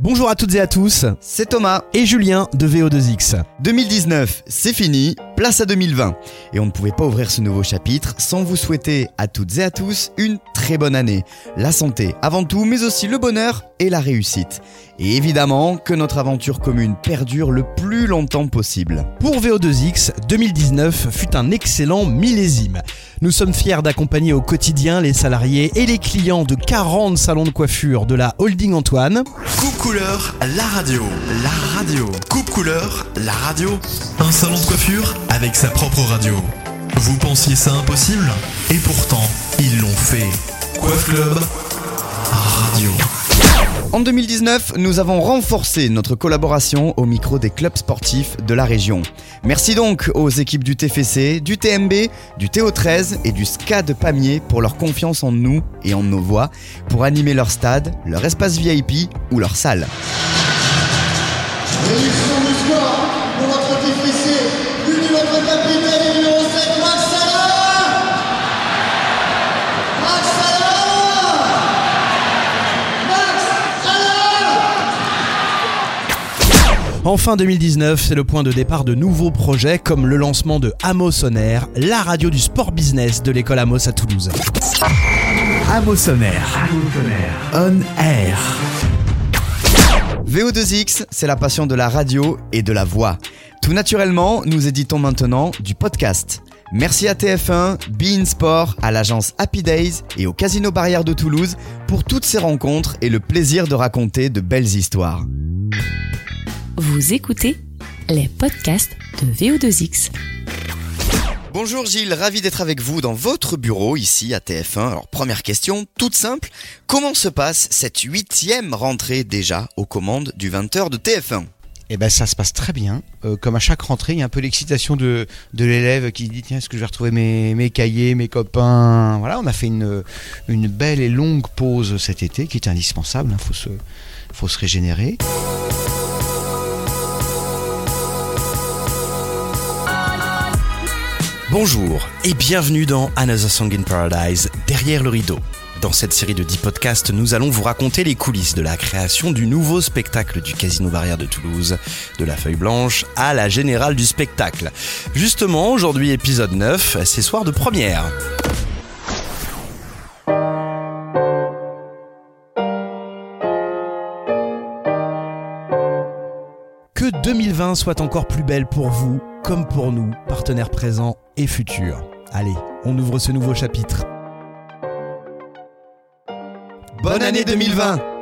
Bonjour à toutes et à tous, c'est Thomas et Julien de VO2X. 2019, c'est fini, place à 2020. Et on ne pouvait pas ouvrir ce nouveau chapitre sans vous souhaiter à toutes et à tous une très bonne année. La santé avant tout, mais aussi le bonheur et la réussite. Et évidemment que notre aventure commune perdure le plus longtemps possible. Pour VO2X, 2019 fut un excellent millésime. Nous sommes fiers d'accompagner au quotidien les salariés et les clients de 40 salons de coiffure de la Holding Antoine. Coupe couleur, la radio, la radio. Coupe couleur, la radio. Un salon de coiffure avec sa propre radio. Vous pensiez ça impossible? Et pourtant, ils l'ont fait. Coiffe Club, radio. En 2019, nous avons renforcé notre collaboration au micro des clubs sportifs de la région. Merci donc aux équipes du TFC, du TMB, du TO13 et du SCA de Pamiers pour leur confiance en nous et en nos voix pour animer leur stade, leur espace VIP ou leur salle. Enfin 2019, c'est le point de départ de nouveaux projets comme le lancement de Amos On Air, la radio du sport business de l'école Amos à Toulouse. Amos On Air. On Air. VO2X, c'est la passion de la radio et de la voix. Tout naturellement, nous éditons maintenant du podcast. Merci à TF1, Bein Sport, à l'agence Happy Days et au Casino Barrière de Toulouse pour toutes ces rencontres et le plaisir de raconter de belles histoires. Vous écoutez les podcasts de VO2X. Bonjour Gilles, ravi d'être avec vous dans votre bureau ici à TF1. Alors première question, toute simple, comment se passe cette huitième rentrée déjà aux commandes du 20h de TF1 Eh ben ça se passe très bien. Euh, comme à chaque rentrée, il y a un peu l'excitation de, de l'élève qui dit tiens est-ce que je vais retrouver mes, mes cahiers, mes copains? Voilà, on a fait une, une belle et longue pause cet été qui est indispensable. Il faut se, faut se régénérer. Bonjour et bienvenue dans Another Song in Paradise, derrière le rideau. Dans cette série de 10 podcasts, nous allons vous raconter les coulisses de la création du nouveau spectacle du Casino Barrière de Toulouse, de la feuille blanche à la générale du spectacle. Justement, aujourd'hui épisode 9, c'est soir de première. Que 2020 soit encore plus belle pour vous, comme pour nous, partenaires présents et futurs. Allez, on ouvre ce nouveau chapitre. Bonne année 2020